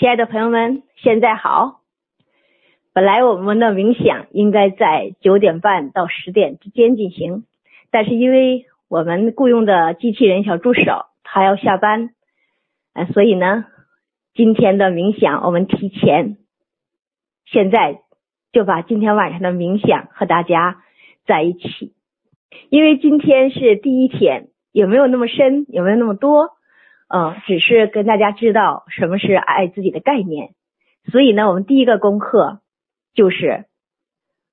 亲爱的朋友们，现在好。本来我们的冥想应该在九点半到十点之间进行，但是因为我们雇佣的机器人小助手他要下班，呃，所以呢，今天的冥想我们提前，现在就把今天晚上的冥想和大家在一起。因为今天是第一天，有没有那么深？有没有那么多？嗯，只是跟大家知道什么是爱自己的概念。所以呢，我们第一个功课就是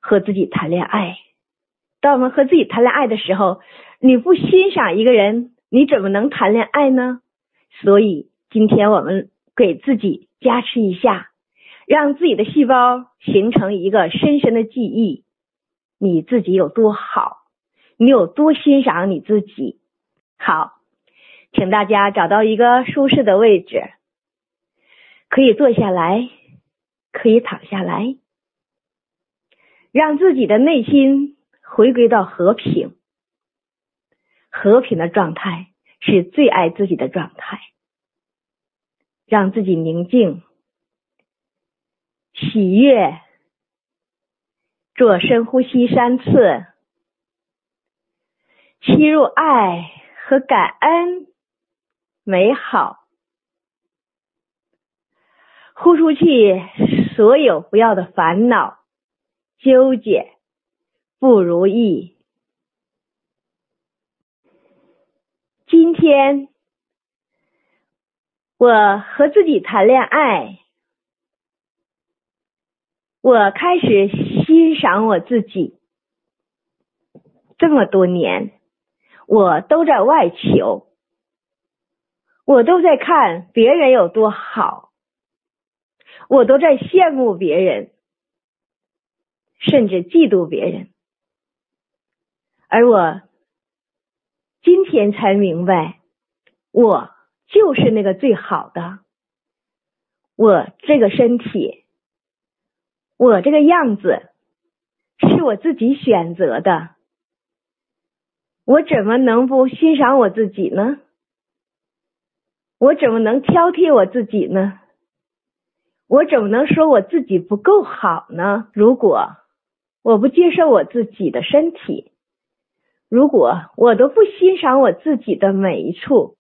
和自己谈恋爱。当我们和自己谈恋爱的时候，你不欣赏一个人，你怎么能谈恋爱呢？所以今天我们给自己加持一下，让自己的细胞形成一个深深的记忆：你自己有多好。你有多欣赏你自己？好，请大家找到一个舒适的位置，可以坐下来，可以躺下来，让自己的内心回归到和平。和平的状态是最爱自己的状态。让自己宁静、喜悦，做深呼吸三次。吸入爱和感恩，美好；呼出去所有不要的烦恼、纠结、不如意。今天我和自己谈恋爱，我开始欣赏我自己。这么多年。我都在外求，我都在看别人有多好，我都在羡慕别人，甚至嫉妒别人，而我今天才明白，我就是那个最好的，我这个身体，我这个样子，是我自己选择的。我怎么能不欣赏我自己呢？我怎么能挑剔我自己呢？我怎么能说我自己不够好呢？如果我不接受我自己的身体，如果我都不欣赏我自己的每一处，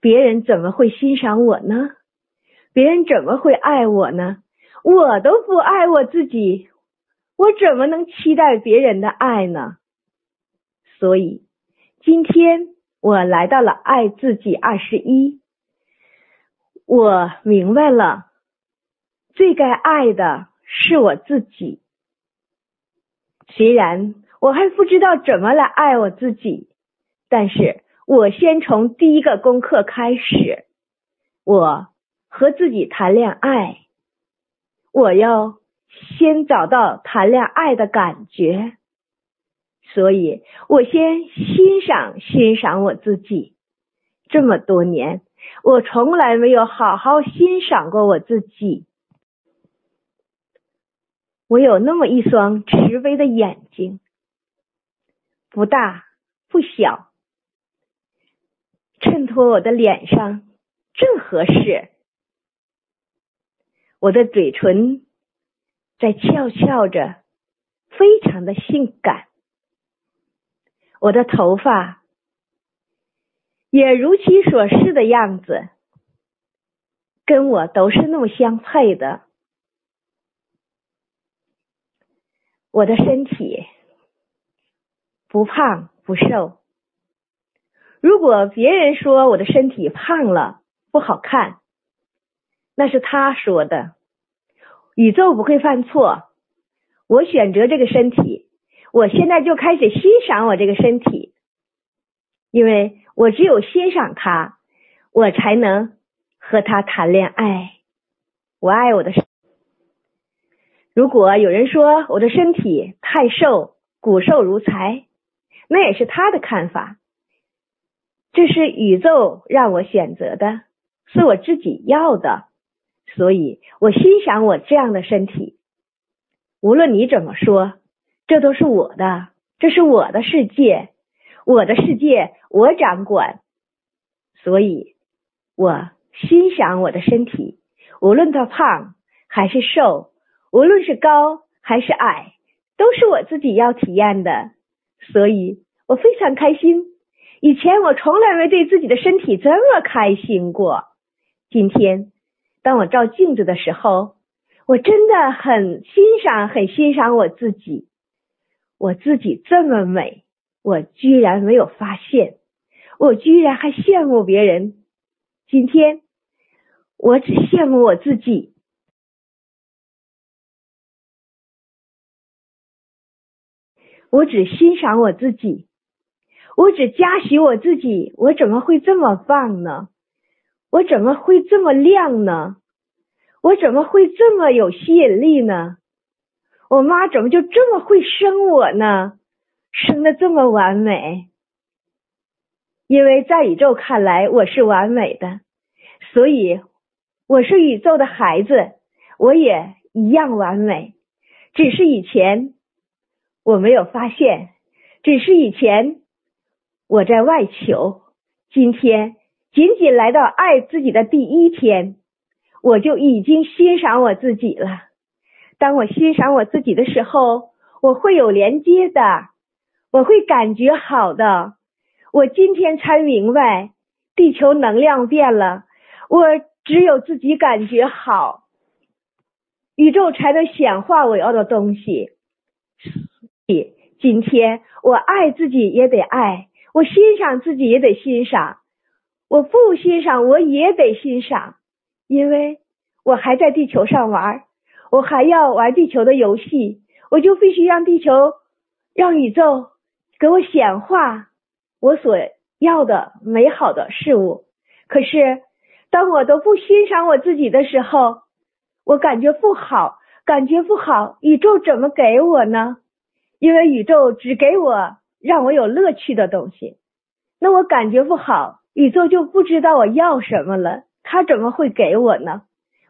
别人怎么会欣赏我呢？别人怎么会爱我呢？我都不爱我自己，我怎么能期待别人的爱呢？所以，今天我来到了爱自己二十一，我明白了，最该爱的是我自己。虽然我还不知道怎么来爱我自己，但是我先从第一个功课开始，我和自己谈恋爱，我要先找到谈恋爱的感觉。所以我先欣赏欣赏我自己。这么多年，我从来没有好好欣赏过我自己。我有那么一双慈悲的眼睛，不大不小，衬托我的脸上正合适。我的嘴唇在翘翘着，非常的性感。我的头发也如其所示的样子，跟我都是那么相配的。我的身体不胖不瘦。如果别人说我的身体胖了不好看，那是他说的。宇宙不会犯错，我选择这个身体。我现在就开始欣赏我这个身体，因为我只有欣赏它，我才能和他谈恋爱。我爱我的。如果有人说我的身体太瘦，骨瘦如柴，那也是他的看法。这是宇宙让我选择的，是我自己要的，所以我欣赏我这样的身体。无论你怎么说。这都是我的，这是我的世界，我的世界我掌管，所以我欣赏我的身体，无论他胖还是瘦，无论是高还是矮，都是我自己要体验的，所以我非常开心。以前我从来没对自己的身体这么开心过。今天，当我照镜子的时候，我真的很欣赏，很欣赏我自己。我自己这么美，我居然没有发现，我居然还羡慕别人。今天，我只羡慕我自己，我只欣赏我自己，我只嘉许我自己。我怎么会这么棒呢？我怎么会这么亮呢？我怎么会这么有吸引力呢？我妈怎么就这么会生我呢？生的这么完美？因为在宇宙看来我是完美的，所以我是宇宙的孩子，我也一样完美。只是以前我没有发现，只是以前我在外求，今天。仅仅来到爱自己的第一天，我就已经欣赏我自己了。当我欣赏我自己的时候，我会有连接的，我会感觉好的。我今天才明白，地球能量变了，我只有自己感觉好，宇宙才能显化我要的东西。今天我爱自己也得爱，我欣赏自己也得欣赏。我不欣赏，我也得欣赏，因为我还在地球上玩，我还要玩地球的游戏，我就必须让地球、让宇宙给我显化我所要的美好的事物。可是，当我都不欣赏我自己的时候，我感觉不好，感觉不好，宇宙怎么给我呢？因为宇宙只给我让我有乐趣的东西，那我感觉不好。宇宙就不知道我要什么了，他怎么会给我呢？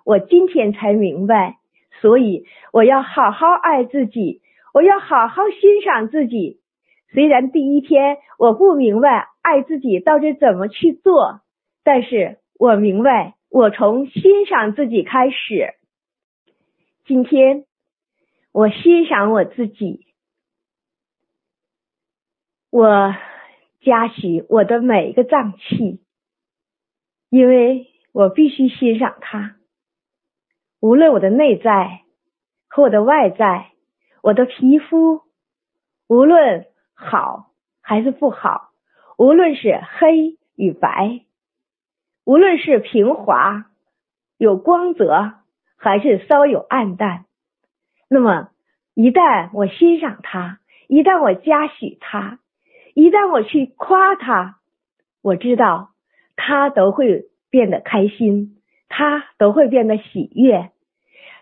我今天才明白，所以我要好好爱自己，我要好好欣赏自己。虽然第一天我不明白爱自己到底怎么去做，但是我明白，我从欣赏自己开始。今天我欣赏我自己，我。嘉许我的每一个脏器，因为我必须欣赏它。无论我的内在和我的外在，我的皮肤无论好还是不好，无论是黑与白，无论是平滑有光泽，还是稍有暗淡，那么一旦我欣赏它，一旦我嘉许它。一旦我去夸它，我知道他都会变得开心，他都会变得喜悦。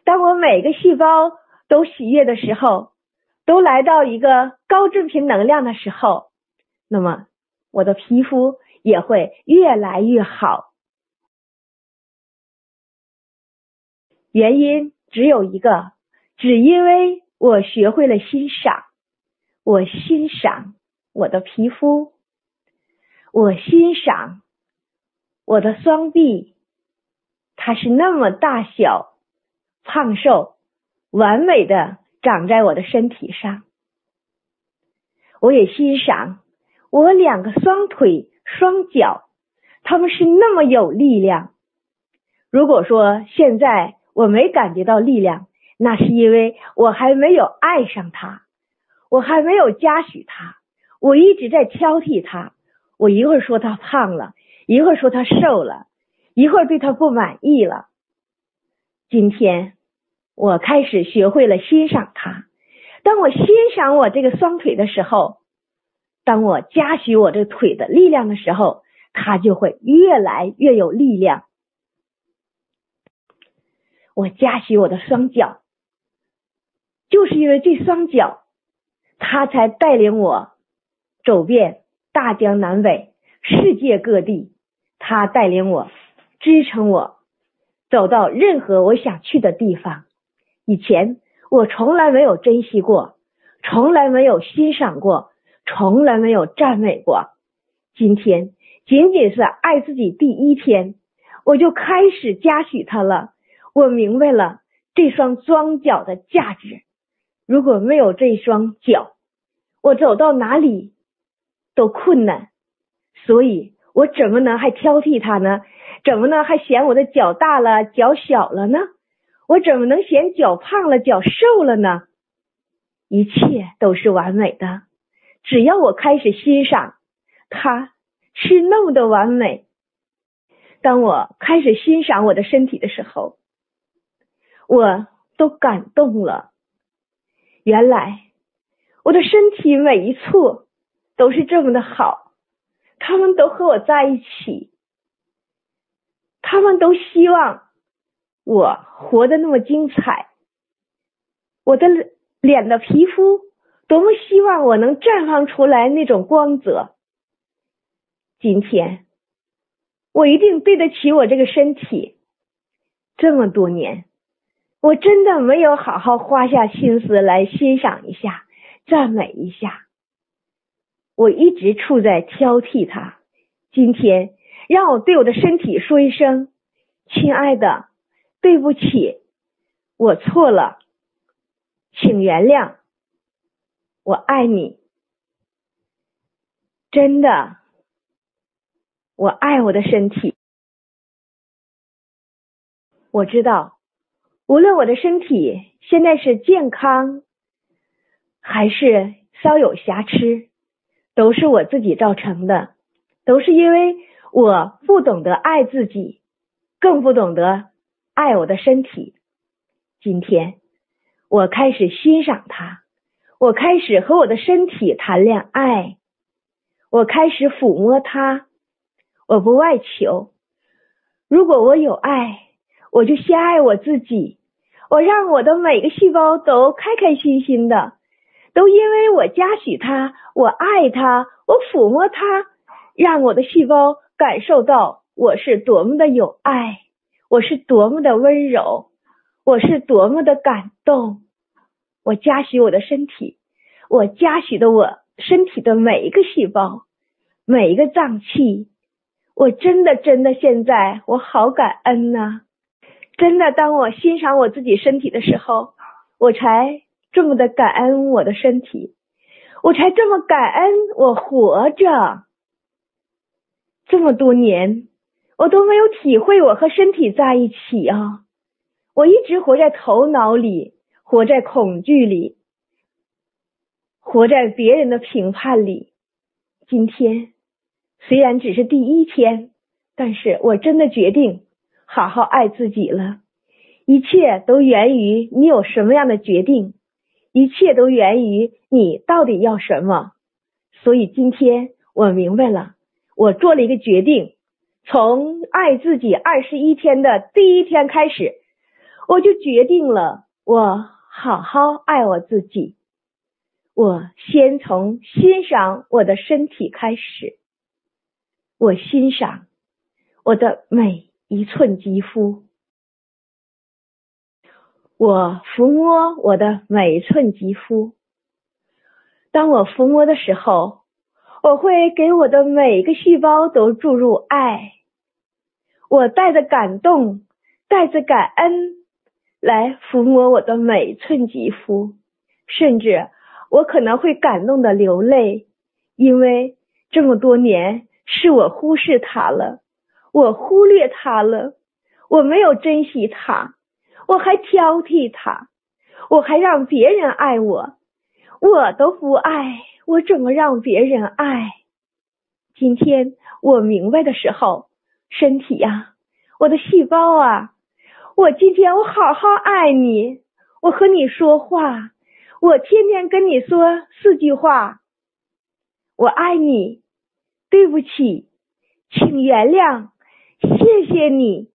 当我每个细胞都喜悦的时候，都来到一个高振频能量的时候，那么我的皮肤也会越来越好。原因只有一个，只因为我学会了欣赏，我欣赏。我的皮肤，我欣赏我的双臂，它是那么大小、胖瘦、完美的长在我的身体上。我也欣赏我两个双腿、双脚，他们是那么有力量。如果说现在我没感觉到力量，那是因为我还没有爱上他，我还没有嘉许他。我一直在挑剔他，我一会儿说他胖了，一会儿说他瘦了，一会儿对他不满意了。今天我开始学会了欣赏他。当我欣赏我这个双腿的时候，当我嘉许我这腿的力量的时候，他就会越来越有力量。我嘉许我的双脚，就是因为这双脚，他才带领我。走遍大江南北，世界各地，他带领我，支撑我，走到任何我想去的地方。以前我从来没有珍惜过，从来没有欣赏过，从来没有赞美过。今天仅仅是爱自己第一天，我就开始嘉许他了。我明白了这双双脚的价值。如果没有这双脚，我走到哪里都困难。所以我怎么能还挑剔他呢？怎么呢还嫌我的脚大了、脚小了呢？我怎么能嫌脚胖了、脚瘦了呢？一切都是完美的，只要我开始欣赏，它是那么的完美。当我开始欣赏我的身体的时候，我都感动了。原来我的身体每一处都是这么的好，他们都和我在一起，他们都希望我活得那么精彩。我的脸的皮肤多么希望我能绽放出来那种光泽。今天。我一定对得起我这个身体。这么多年，我真的没有好好花下心思来欣赏一下、赞美一下。我一直处在挑剔它。今天，让我对我的身体说一声：“亲爱的，对不起，我错了，请原谅，我爱你。”真的。我爱我的身体，我知道，无论我的身体现在是健康，还是稍有瑕疵，都是我自己造成的，都是因为我不懂得爱自己，更不懂得爱我的身体。今天，我开始欣赏它，我开始和我的身体谈恋爱，我开始抚摸它。我不外求，如果我有爱，我就先爱我自己。我让我的每个细胞都开开心心的，都因为我嘉许它，我爱它，我抚摸它，让我的细胞感受到我是多么的有爱，我是多么的温柔，我是多么的感动。我嘉许我的身体，我嘉许的我身体的每一个细胞，每一个脏器。我真的真的现在我好感恩呐！真的，当我欣赏我自己身体的时候，我才这么的感恩我的身体，我才这么感恩我活着。这么多年，我都没有体会我和身体在一起啊！我一直活在头脑里，活在恐惧里，活在别人的评判里。今天。虽然只是第一天，但是我真的决定好好爱自己了。一切都源于你有什么样的决定，一切都源于你到底要什么。所以今天我明白了，我做了一个决定，从爱自己二十一天的第一天开始，我就决定了，我好好爱我自己。我先从欣赏我的身体开始。我欣赏我的每一寸肌肤，我抚摸我的每一寸肌肤。当我抚摸的时候，我会给我的每个细胞都注入爱。我带着感动，带着感恩来抚摸我的每寸肌肤，甚至我可能会感动的流泪，因为这么多年。是我忽视他了，我忽略他了，我没有珍惜他，我还挑剔他，我还让别人爱我，我都不爱，我怎么让别人爱？今天我明白的时候，身体呀，我的细胞啊，我今天我好好爱你，我和你说话，我天天跟你说四句话，我爱你。对不起，请原谅，谢谢你。